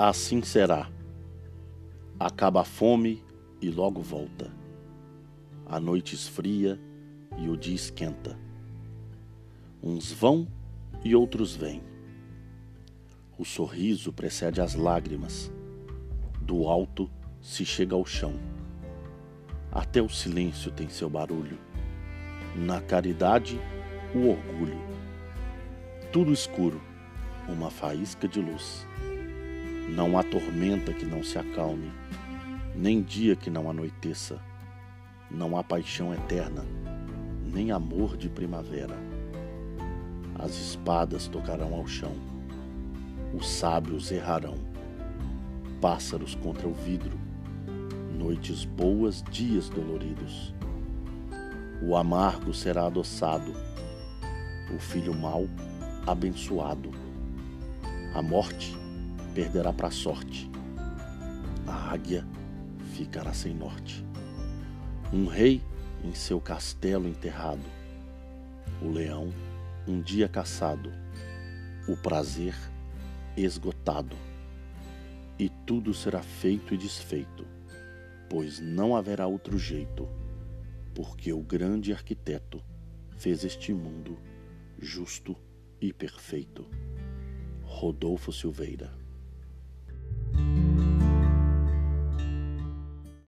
Assim será. Acaba a fome e logo volta. A noite esfria e o dia esquenta. Uns vão e outros vêm. O sorriso precede as lágrimas. Do alto se chega ao chão. Até o silêncio tem seu barulho. Na caridade, o orgulho. Tudo escuro, uma faísca de luz. Não há tormenta que não se acalme, nem dia que não anoiteça. Não há paixão eterna, nem amor de primavera. As espadas tocarão ao chão, os sábios errarão, pássaros contra o vidro, noites boas, dias doloridos. O amargo será adoçado, o filho mau abençoado. A morte perderá para a sorte. A águia ficará sem norte. Um rei em seu castelo enterrado. O leão um dia caçado. O prazer esgotado. E tudo será feito e desfeito, pois não haverá outro jeito, porque o grande arquiteto fez este mundo justo e perfeito. Rodolfo Silveira